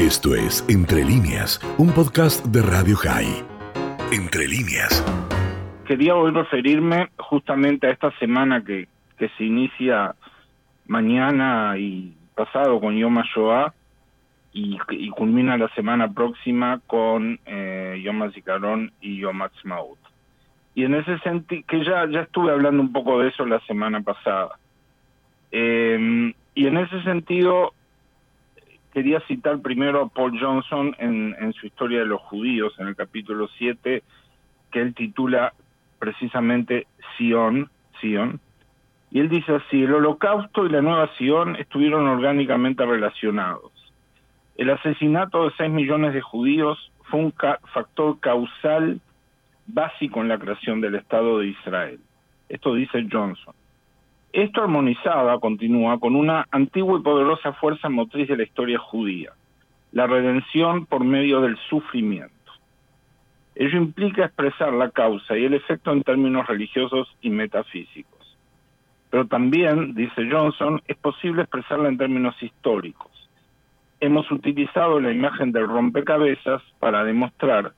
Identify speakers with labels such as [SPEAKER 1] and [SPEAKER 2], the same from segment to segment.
[SPEAKER 1] Esto es Entre líneas, un podcast de Radio High. Entre líneas.
[SPEAKER 2] Quería hoy referirme justamente a esta semana que, que se inicia mañana y pasado con Yom HaShoah y, culmina la semana próxima con eh, Yom y Yom HaTzmaut. Y en ese sentido, que ya, ya estuve hablando un poco de eso la semana pasada. Eh, y en ese sentido, quería citar primero a Paul Johnson en, en su historia de los judíos, en el capítulo 7, que él titula precisamente Sion, Sion, y él dice así, el holocausto y la nueva Sion estuvieron orgánicamente relacionados. El asesinato de 6 millones de judíos fue un ca factor causal básico en la creación del Estado de Israel. Esto dice Johnson. Esto armonizaba, continúa, con una antigua y poderosa fuerza motriz de la historia judía, la redención por medio del sufrimiento. Ello implica expresar la causa y el efecto en términos religiosos y metafísicos. Pero también, dice Johnson, es posible expresarla en términos históricos. Hemos utilizado la imagen del rompecabezas para demostrar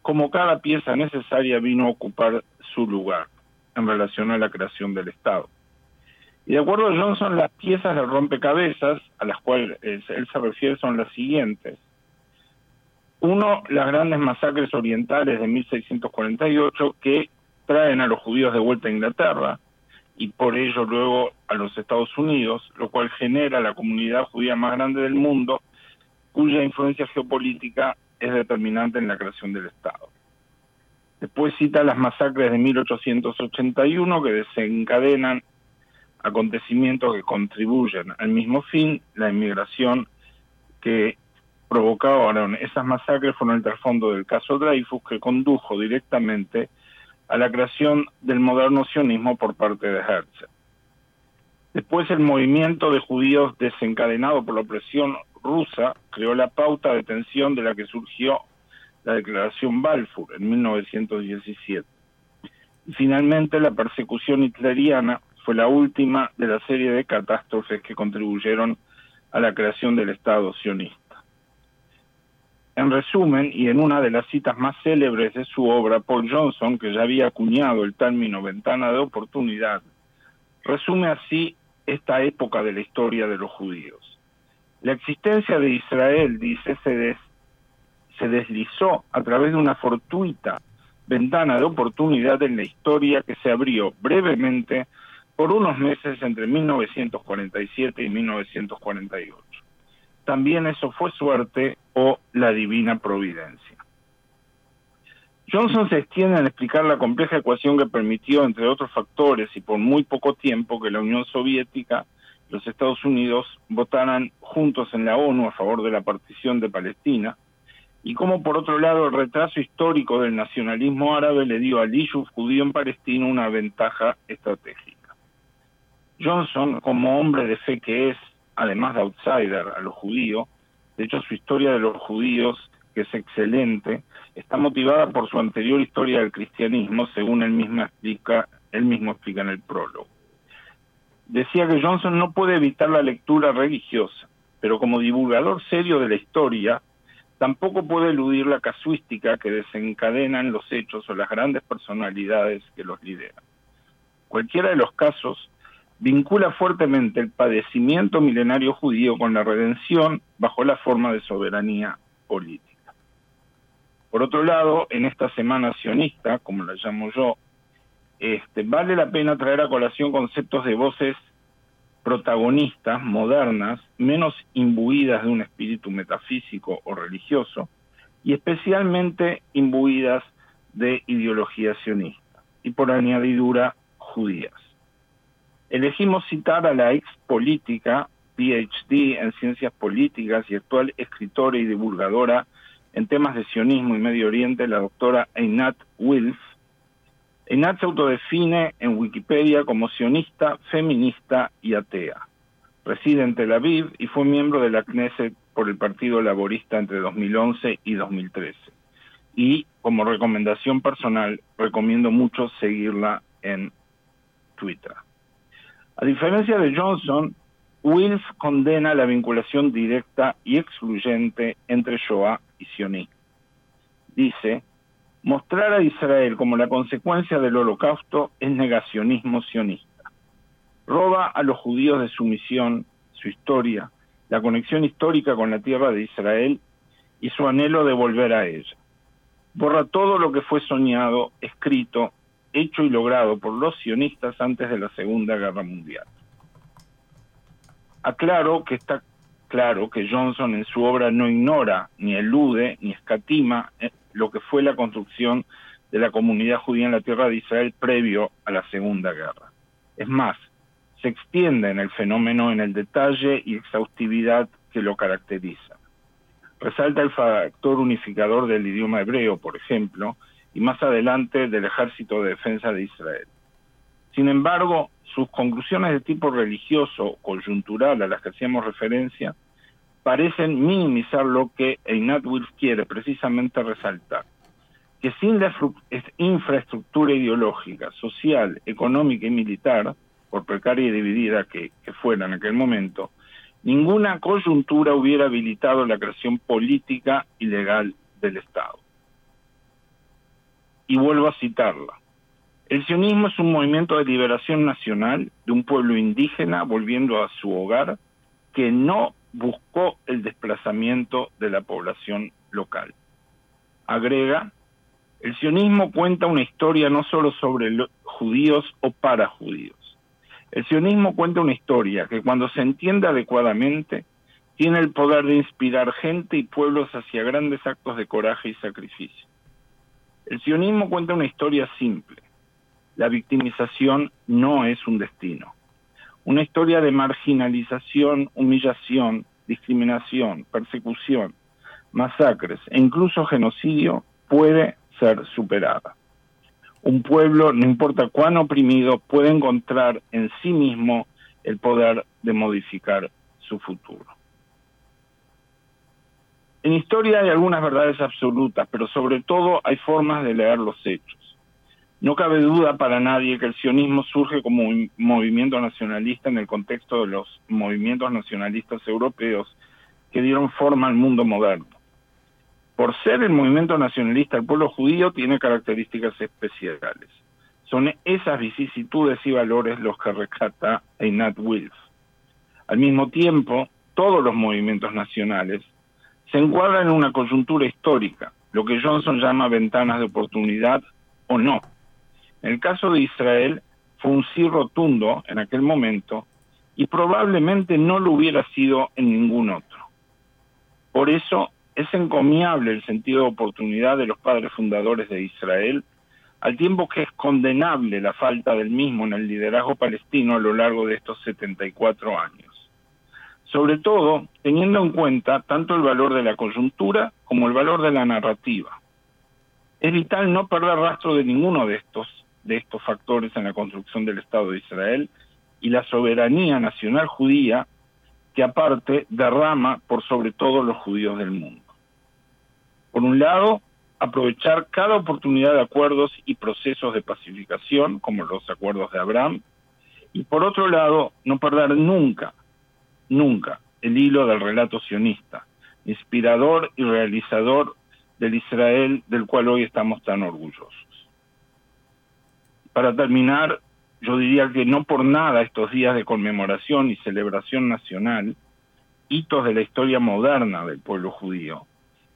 [SPEAKER 2] cómo cada pieza necesaria vino a ocupar su lugar en relación a la creación del Estado. Y de acuerdo a Johnson, las piezas del rompecabezas a las cuales él se refiere son las siguientes. Uno, las grandes masacres orientales de 1648 que traen a los judíos de vuelta a Inglaterra y por ello luego a los Estados Unidos, lo cual genera la comunidad judía más grande del mundo, cuya influencia geopolítica es determinante en la creación del Estado. Después cita las masacres de 1881 que desencadenan acontecimientos que contribuyen al mismo fin, la inmigración que provocaron esas masacres fueron el trasfondo del caso Dreyfus que condujo directamente a la creación del moderno sionismo por parte de Herzl. Después el movimiento de judíos desencadenado por la opresión rusa creó la pauta de tensión de la que surgió la declaración Balfour en 1917. Y finalmente la persecución hitleriana fue la última de la serie de catástrofes que contribuyeron a la creación del Estado sionista. En resumen, y en una de las citas más célebres de su obra, Paul Johnson, que ya había acuñado el término ventana de oportunidad, resume así esta época de la historia de los judíos. La existencia de Israel, dice, se, se deslizó a través de una fortuita ventana de oportunidad en la historia que se abrió brevemente por unos meses entre 1947 y 1948 también eso fue suerte o la divina providencia. Johnson se extiende en explicar la compleja ecuación que permitió, entre otros factores, y por muy poco tiempo, que la Unión Soviética y los Estados Unidos votaran juntos en la ONU a favor de la partición de Palestina, y cómo, por otro lado, el retraso histórico del nacionalismo árabe le dio al issue judío en Palestina una ventaja estratégica. Johnson, como hombre de fe que es, además de outsider a los judíos. De hecho, su historia de los judíos, que es excelente, está motivada por su anterior historia del cristianismo, según él mismo explica, él mismo explica en el prólogo. Decía que Johnson no puede evitar la lectura religiosa, pero como divulgador serio de la historia, tampoco puede eludir la casuística que desencadenan los hechos o las grandes personalidades que los lideran. Cualquiera de los casos vincula fuertemente el padecimiento milenario judío con la redención bajo la forma de soberanía política. Por otro lado, en esta semana sionista, como la llamo yo, este, vale la pena traer a colación conceptos de voces protagonistas, modernas, menos imbuidas de un espíritu metafísico o religioso, y especialmente imbuidas de ideología sionista, y por añadidura judías. Elegimos citar a la ex política, PhD en ciencias políticas y actual escritora y divulgadora en temas de sionismo y Medio Oriente, la doctora Einat Wilf. Einat se autodefine en Wikipedia como sionista, feminista y atea. Reside en Tel Aviv y fue miembro de la Knesset por el Partido Laborista entre 2011 y 2013. Y como recomendación personal, recomiendo mucho seguirla en Twitter. A diferencia de Johnson, Wills condena la vinculación directa y excluyente entre Shoah y sionismo. Dice, mostrar a Israel como la consecuencia del holocausto es negacionismo sionista. Roba a los judíos de su misión, su historia, la conexión histórica con la tierra de Israel y su anhelo de volver a ella. Borra todo lo que fue soñado, escrito, hecho y logrado por los sionistas antes de la Segunda Guerra Mundial. Aclaro que está claro que Johnson en su obra no ignora, ni elude, ni escatima eh, lo que fue la construcción de la comunidad judía en la tierra de Israel previo a la Segunda Guerra. Es más, se extiende en el fenómeno en el detalle y exhaustividad que lo caracteriza. Resalta el factor unificador del idioma hebreo, por ejemplo, y más adelante del Ejército de Defensa de Israel. Sin embargo, sus conclusiones de tipo religioso, coyuntural a las que hacíamos referencia, parecen minimizar lo que Einat Wilf quiere precisamente resaltar, que sin la infraestructura ideológica, social, económica y militar, por precaria y dividida que, que fuera en aquel momento, ninguna coyuntura hubiera habilitado la creación política y legal del Estado. Y vuelvo a citarla. El sionismo es un movimiento de liberación nacional de un pueblo indígena volviendo a su hogar que no buscó el desplazamiento de la población local. Agrega, el sionismo cuenta una historia no solo sobre judíos o para judíos. El sionismo cuenta una historia que cuando se entiende adecuadamente tiene el poder de inspirar gente y pueblos hacia grandes actos de coraje y sacrificio. El sionismo cuenta una historia simple, la victimización no es un destino. Una historia de marginalización, humillación, discriminación, persecución, masacres e incluso genocidio puede ser superada. Un pueblo, no importa cuán oprimido, puede encontrar en sí mismo el poder de modificar su futuro. En historia hay algunas verdades absolutas, pero sobre todo hay formas de leer los hechos. No cabe duda para nadie que el sionismo surge como un movimiento nacionalista en el contexto de los movimientos nacionalistas europeos que dieron forma al mundo moderno. Por ser el movimiento nacionalista, el pueblo judío tiene características especiales. Son esas vicisitudes y valores los que rescata Einat Wilf. Al mismo tiempo, todos los movimientos nacionales se encuadran en una coyuntura histórica, lo que Johnson llama ventanas de oportunidad o no en el caso de Israel fue un sí rotundo en aquel momento y probablemente no lo hubiera sido en ningún otro. Por eso es encomiable el sentido de oportunidad de los padres fundadores de Israel, al tiempo que es condenable la falta del mismo en el liderazgo palestino a lo largo de estos 74 años. Sobre todo teniendo en cuenta tanto el valor de la coyuntura como el valor de la narrativa. Es vital no perder rastro de ninguno de estos de estos factores en la construcción del Estado de Israel y la soberanía nacional judía que aparte derrama por sobre todo los judíos del mundo. Por un lado, aprovechar cada oportunidad de acuerdos y procesos de pacificación, como los acuerdos de Abraham, y por otro lado, no perder nunca, nunca el hilo del relato sionista, inspirador y realizador del Israel del cual hoy estamos tan orgullosos. Para terminar, yo diría que no por nada estos días de conmemoración y celebración nacional, hitos de la historia moderna del pueblo judío,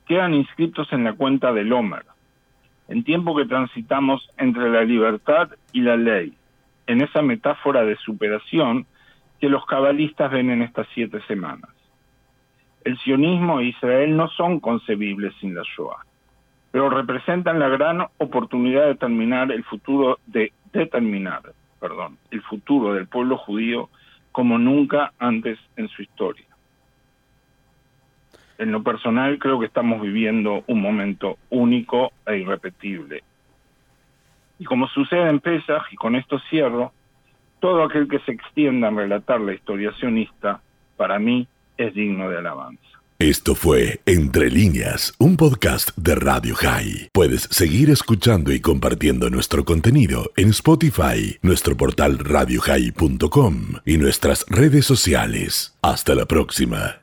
[SPEAKER 2] quedan inscritos en la cuenta del Homer, en tiempo que transitamos entre la libertad y la ley, en esa metáfora de superación que los cabalistas ven en estas siete semanas. El sionismo e Israel no son concebibles sin la Shoah pero representan la gran oportunidad de terminar el futuro de determinar, perdón, el futuro del pueblo judío como nunca antes en su historia. En lo personal creo que estamos viviendo un momento único e irrepetible. Y como sucede en Pesach, y con esto cierro, todo aquel que se extienda en relatar la historia sionista, para mí, es digno de alabanza.
[SPEAKER 1] Esto fue Entre líneas, un podcast de Radio High. Puedes seguir escuchando y compartiendo nuestro contenido en Spotify, nuestro portal radiohigh.com y nuestras redes sociales. Hasta la próxima.